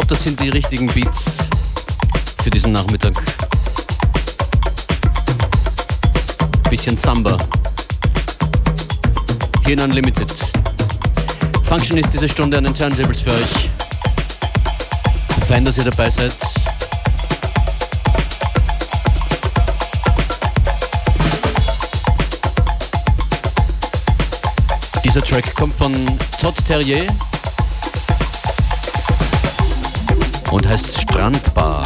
Glaube, das sind die richtigen Beats für diesen Nachmittag. Bisschen Samba. Hier in Unlimited. Function ist diese Stunde an den Turntables für euch. Fein, dass ihr dabei seid. Dieser Track kommt von Todd Terrier und heißt Strandbar.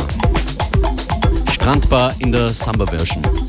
Strandbar in der Samba-Version.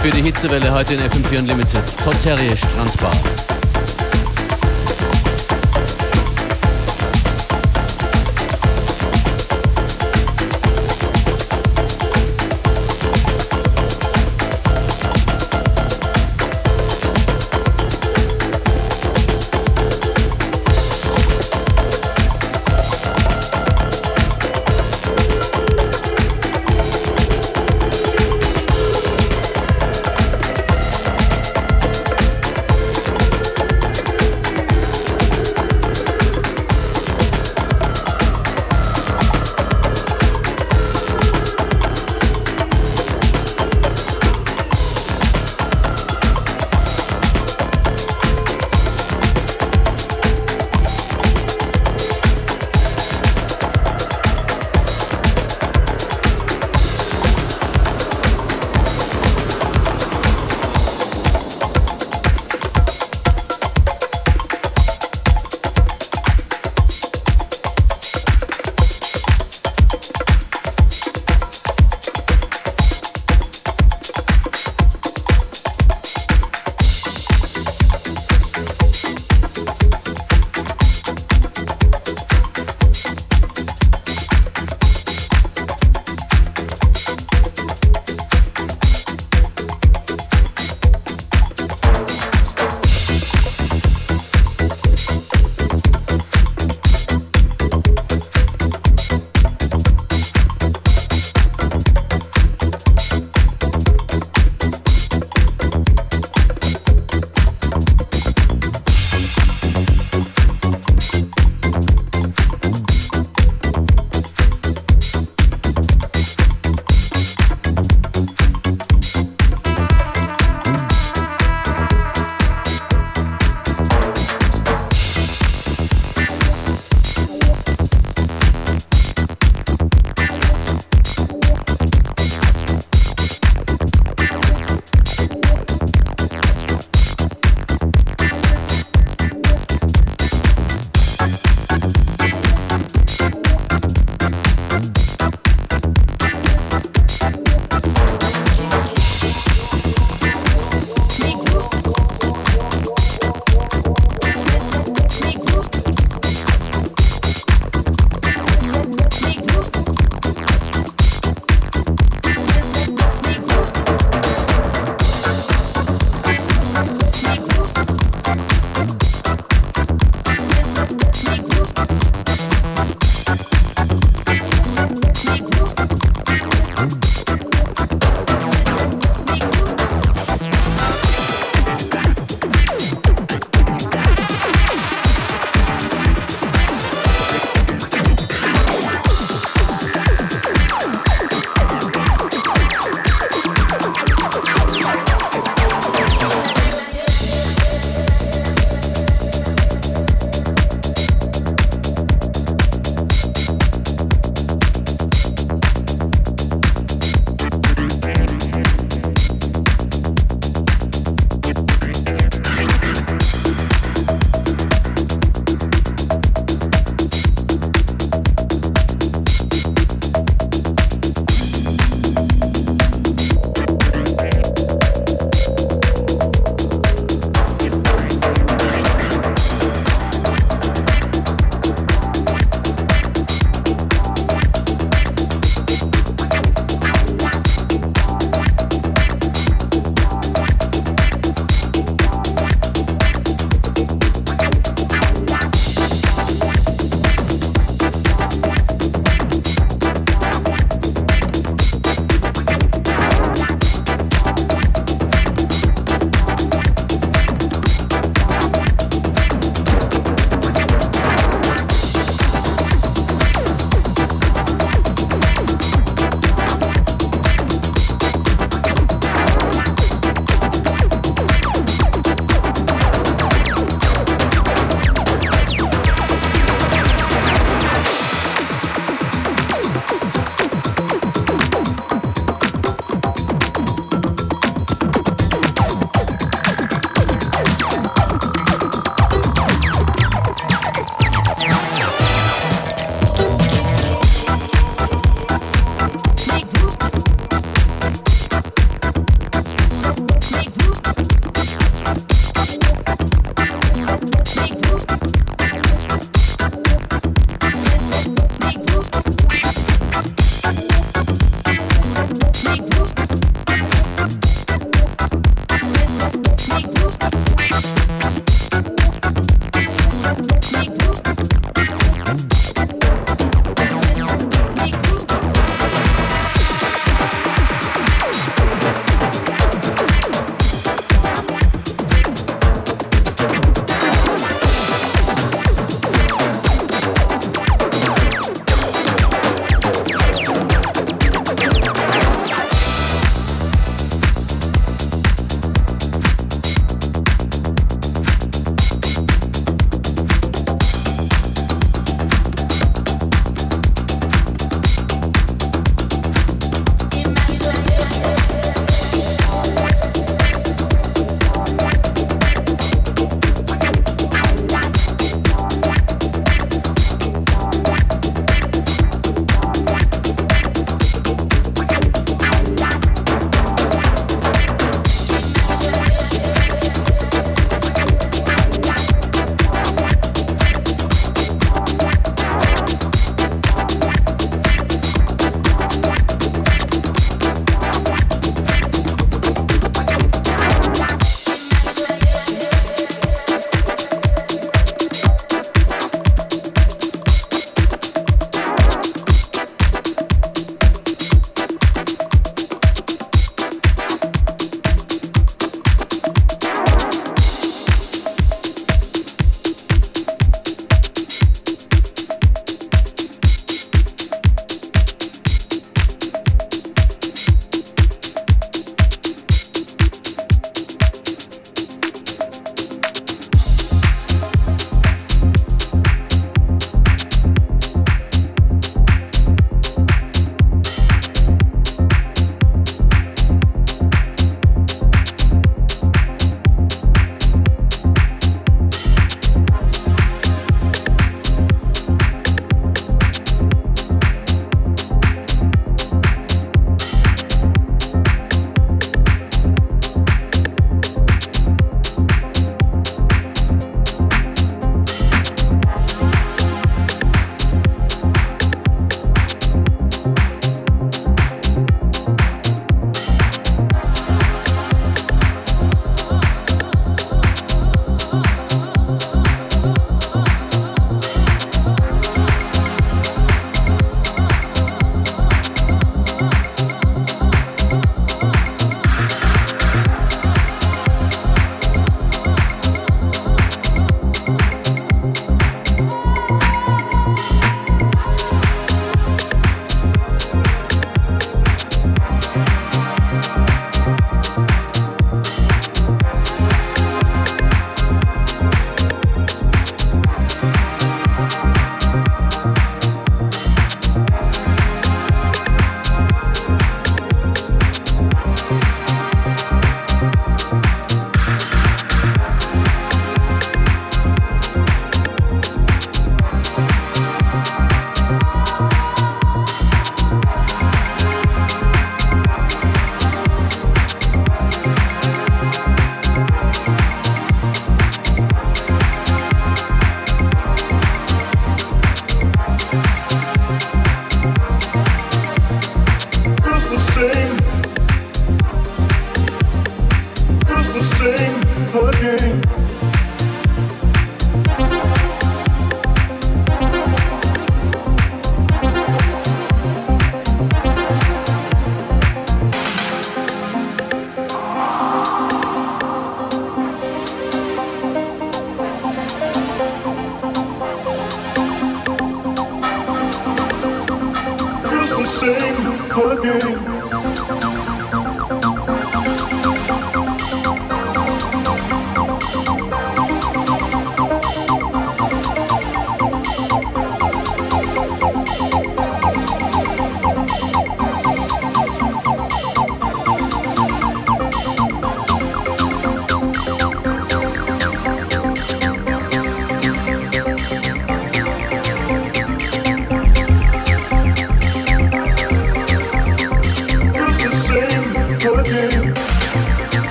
Für die Hitzewelle heute in FM4 Unlimited. Todd Terry Strandbar.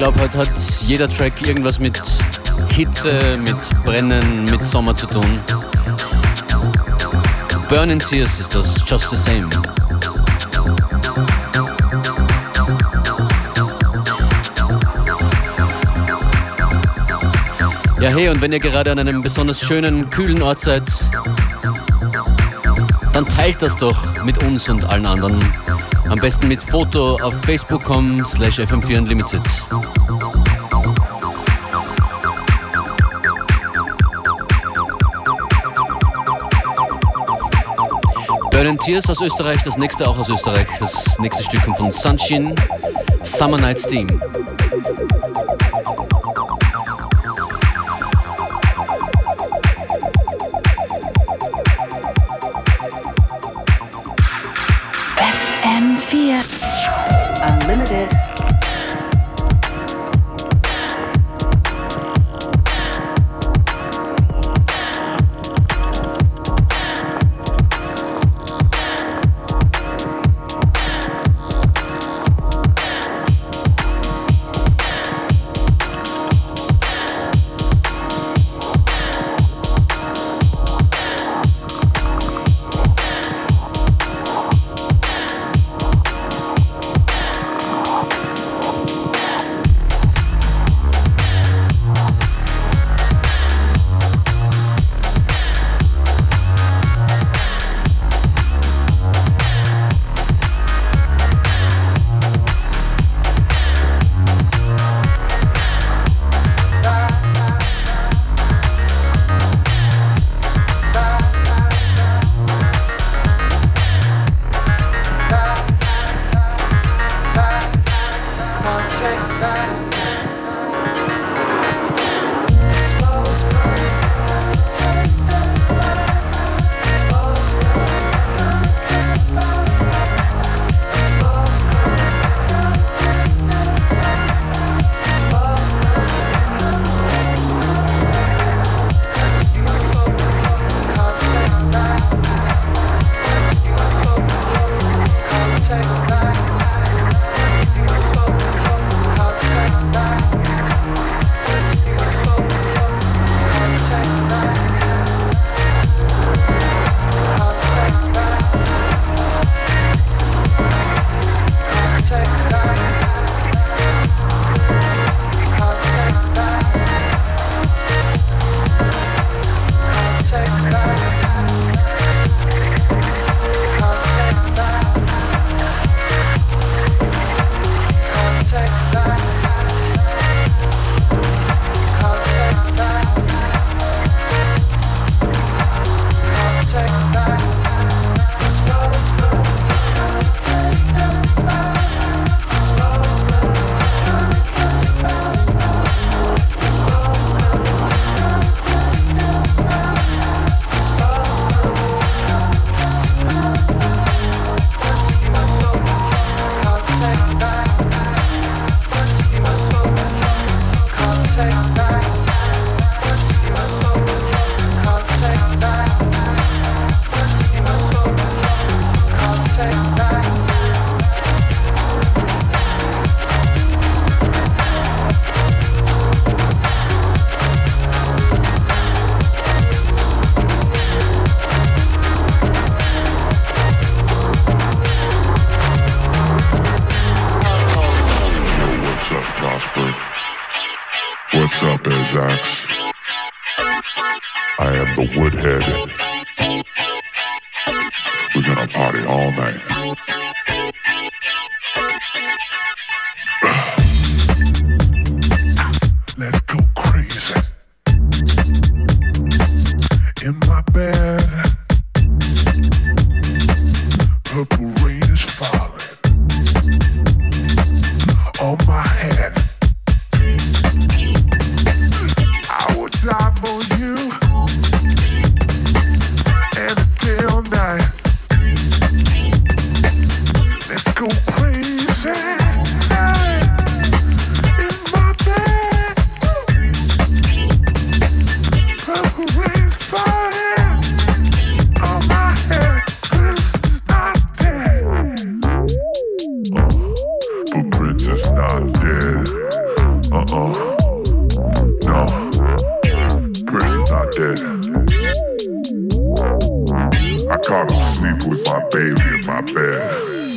Hat jeder Track irgendwas mit Hitze, mit Brennen, mit Sommer zu tun. Burning Tears ist das, just the same. Ja, hey, und wenn ihr gerade an einem besonders schönen, kühlen Ort seid, dann teilt das doch mit uns und allen anderen. Am besten mit Foto auf facebook.com slash fm4 unlimited. Burning Tears aus Österreich, das nächste auch aus Österreich. Das nächste Stück kommt von Sunshine, Summer Night Steam. baby in my bed.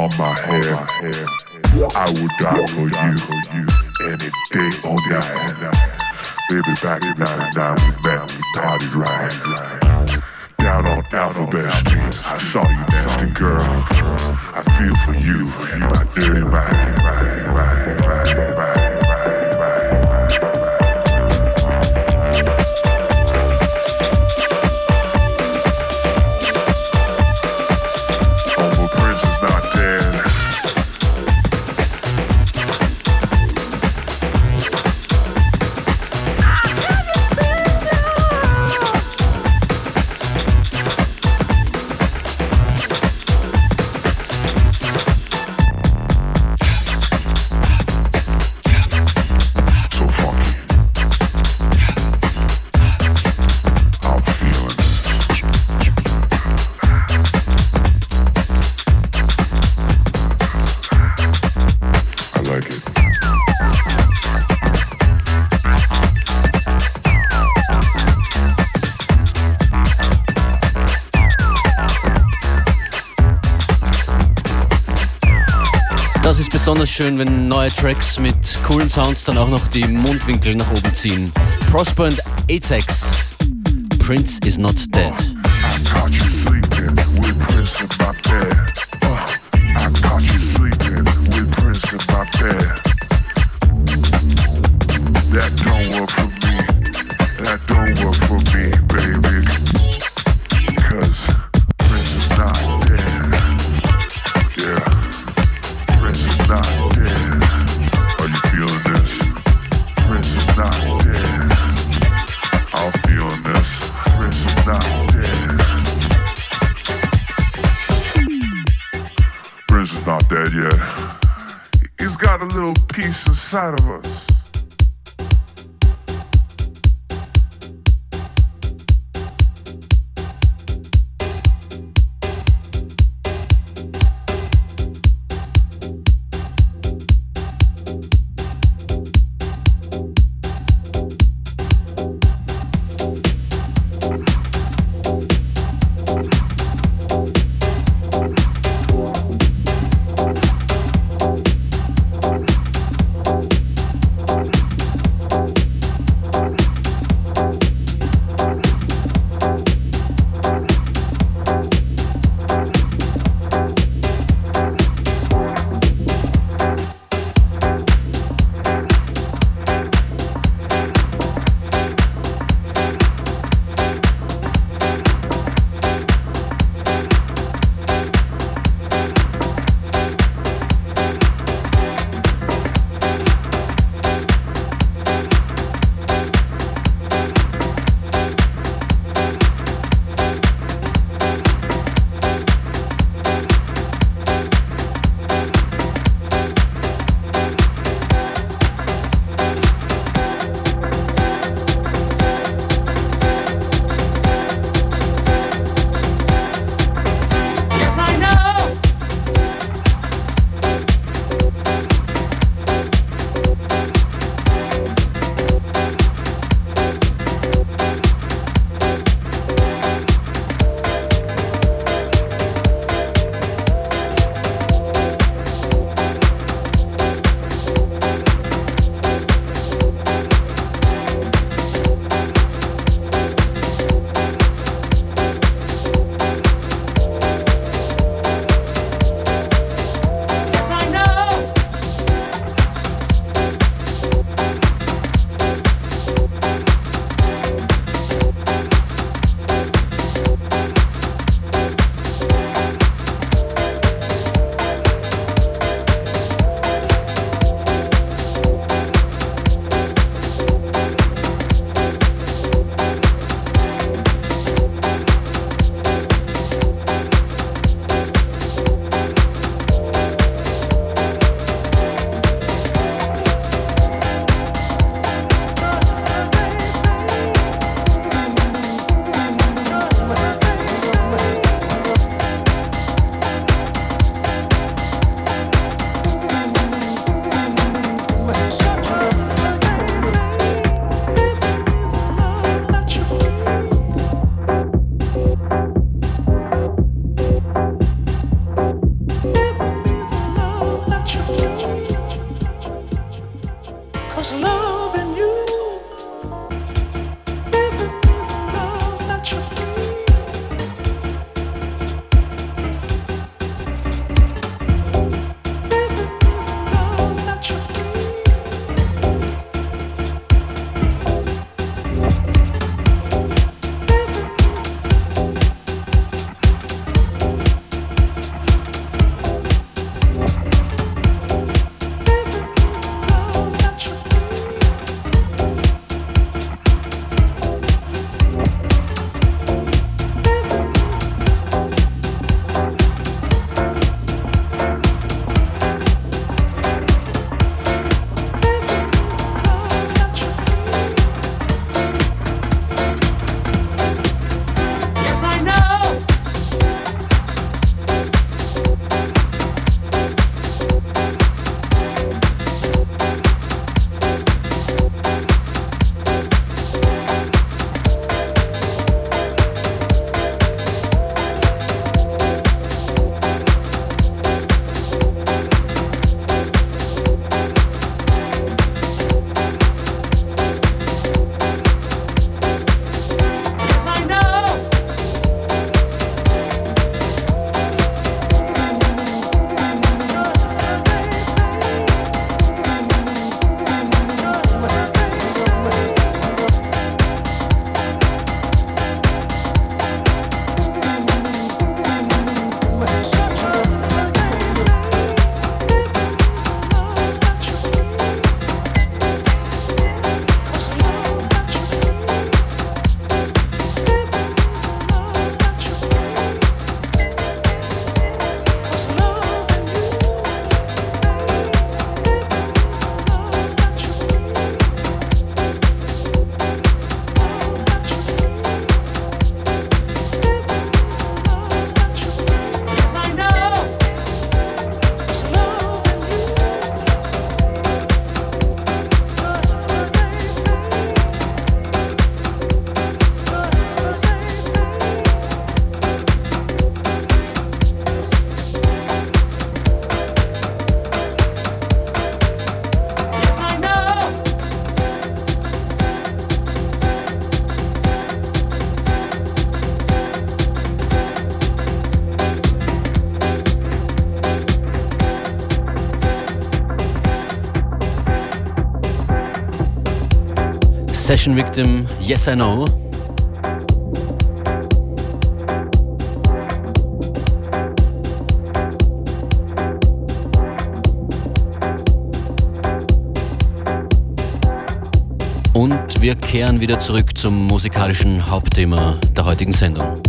on my hair. I would die for you, any day or night. Baby, back in 99, we met, we partied right. Down on Alphabet Street, I saw you, nasty girl. I feel for you you my dirty mind. schön, wenn neue Tracks mit coolen Sounds dann auch noch die Mundwinkel nach oben ziehen. Prosper and Atex. Prince is not dead. alcançar-vos. Session Victim, Yes I Know. Und wir kehren wieder zurück zum musikalischen Hauptthema der heutigen Sendung.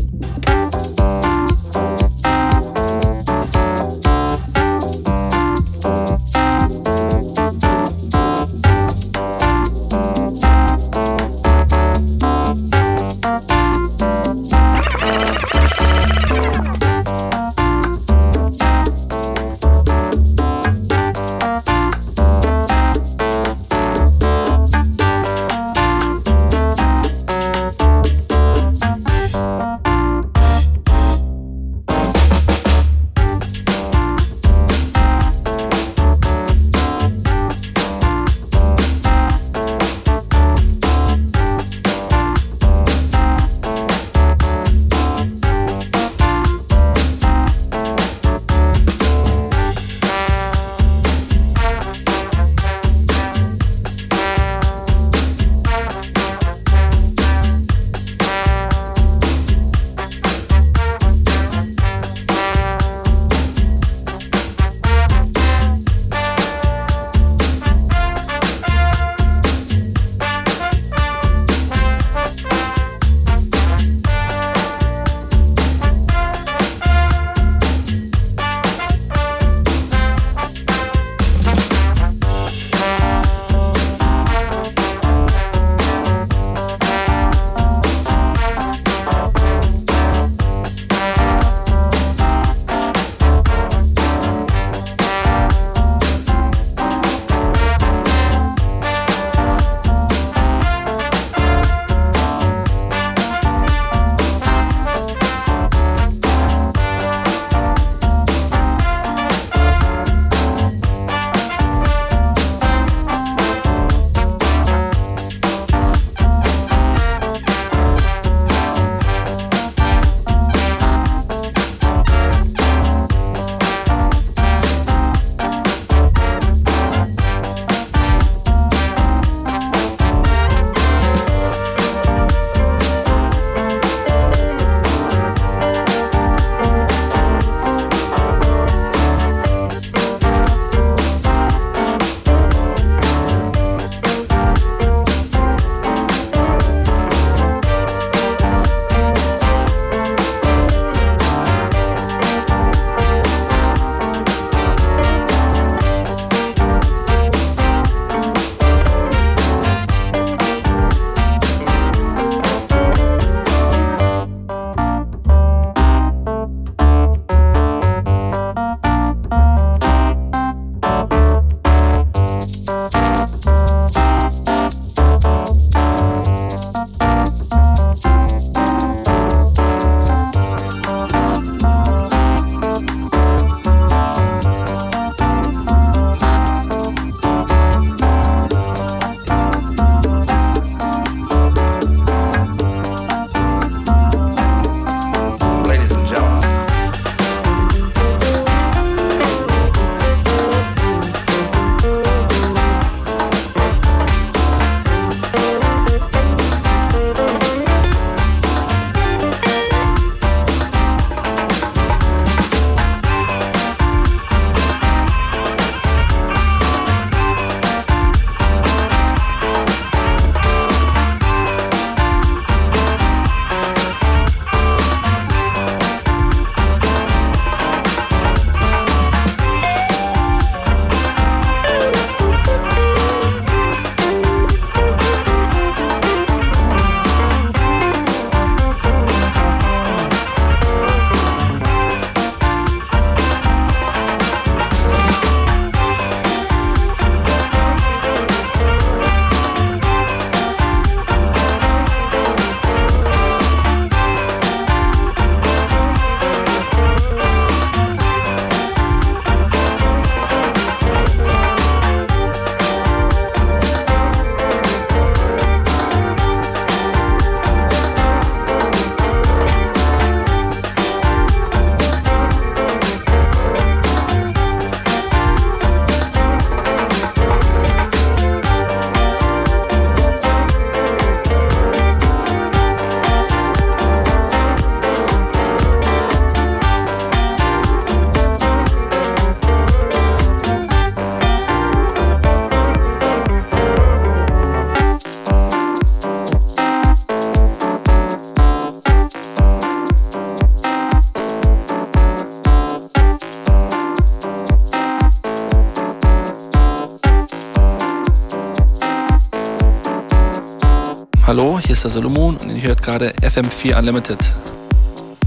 Hallo, hier ist der Solomon und ihr hört gerade FM4 Unlimited.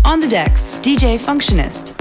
On the decks, DJ Functionist.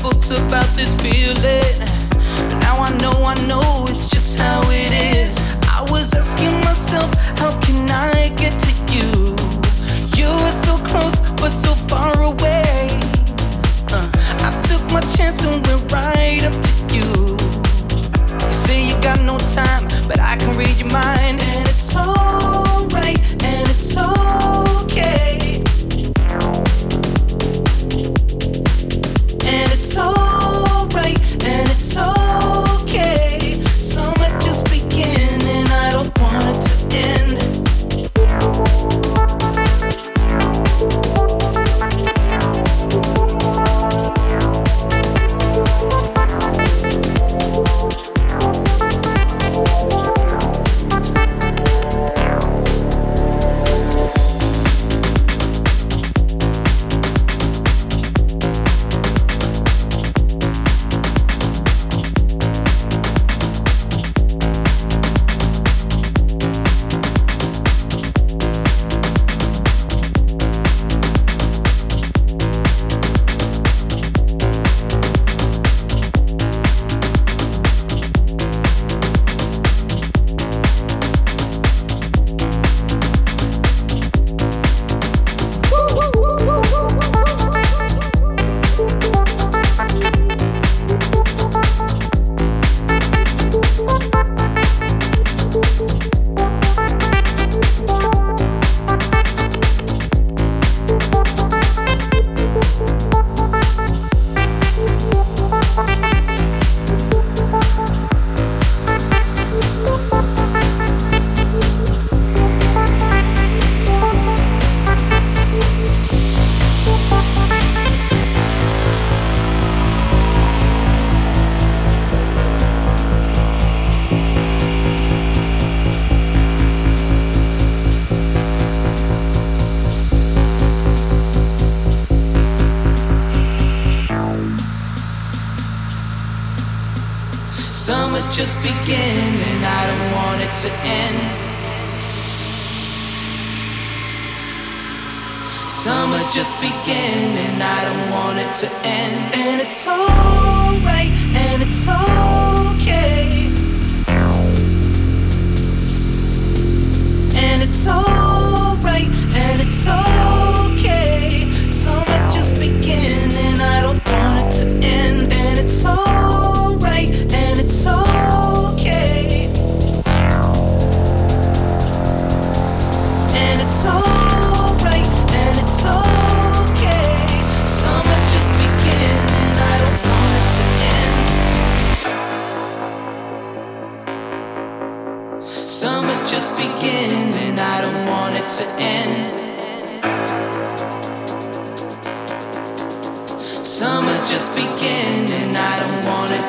folks about this feeling. But now I know, I know it's just how it is. I was asking myself, how can I get to you? You were so close, but so far away. Uh, I took my chance and went right up to you. You say you got no time, but I can read your mind. Begin and I don't want it to end. Summer just began and I don't want it to end. And it's alright and it's okay. And it's alright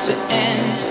to end.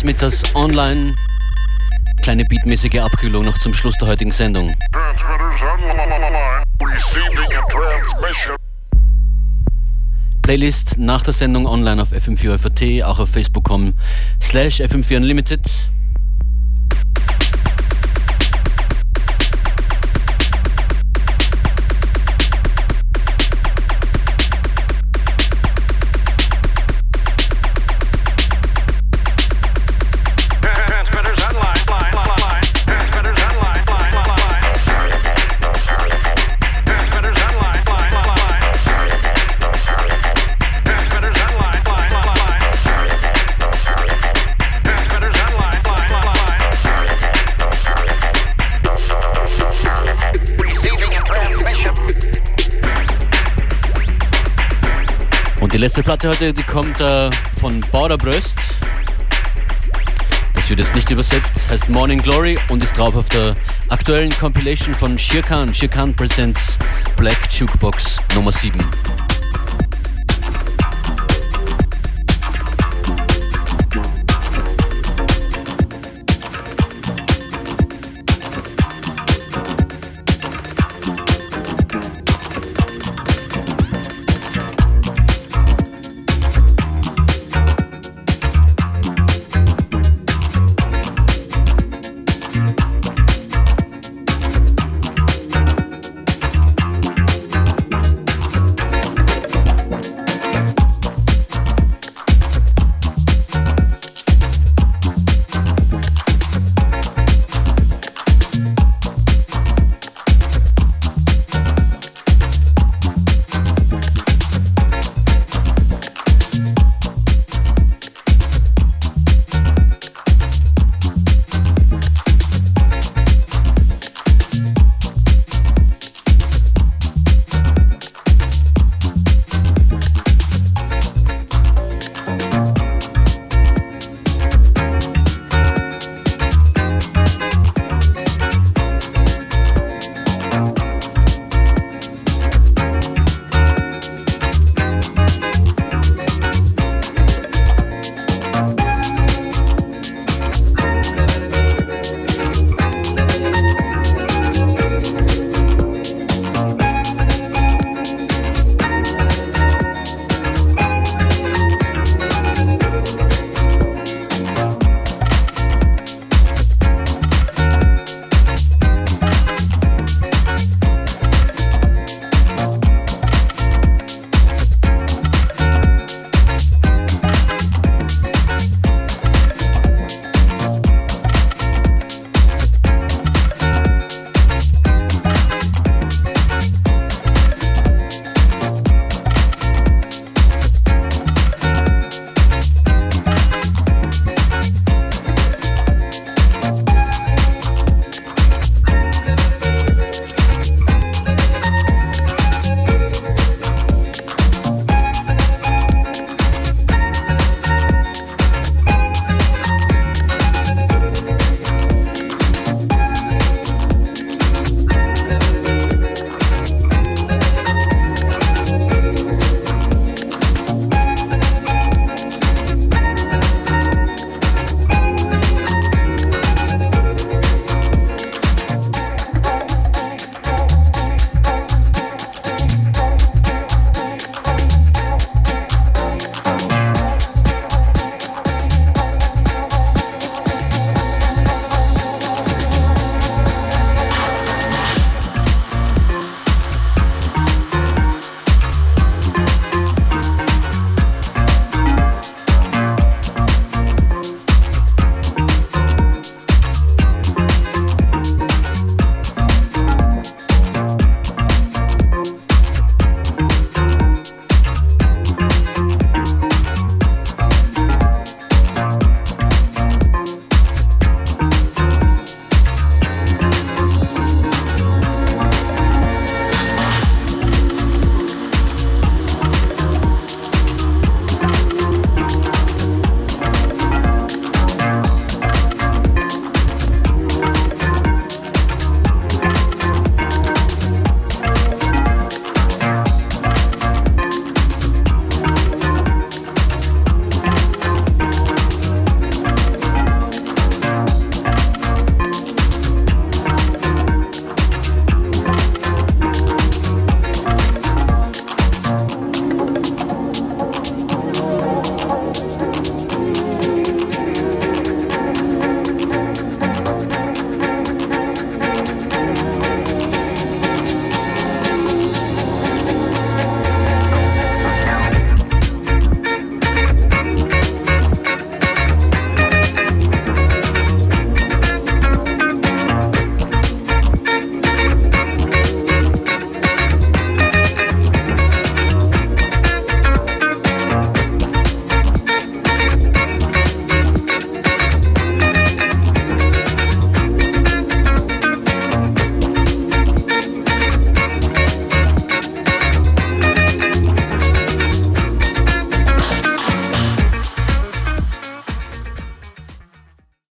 Transmitters online. Kleine beatmäßige Abkühlung noch zum Schluss der heutigen Sendung. Playlist nach der Sendung online auf fm4 auch auf facebook.com slash fm4 Und die letzte Platte heute, die kommt äh, von Borderbröst. Das wird jetzt nicht übersetzt, heißt Morning Glory und ist drauf auf der aktuellen Compilation von Shirkan. Shirkan Presents Black Jukebox Nummer 7.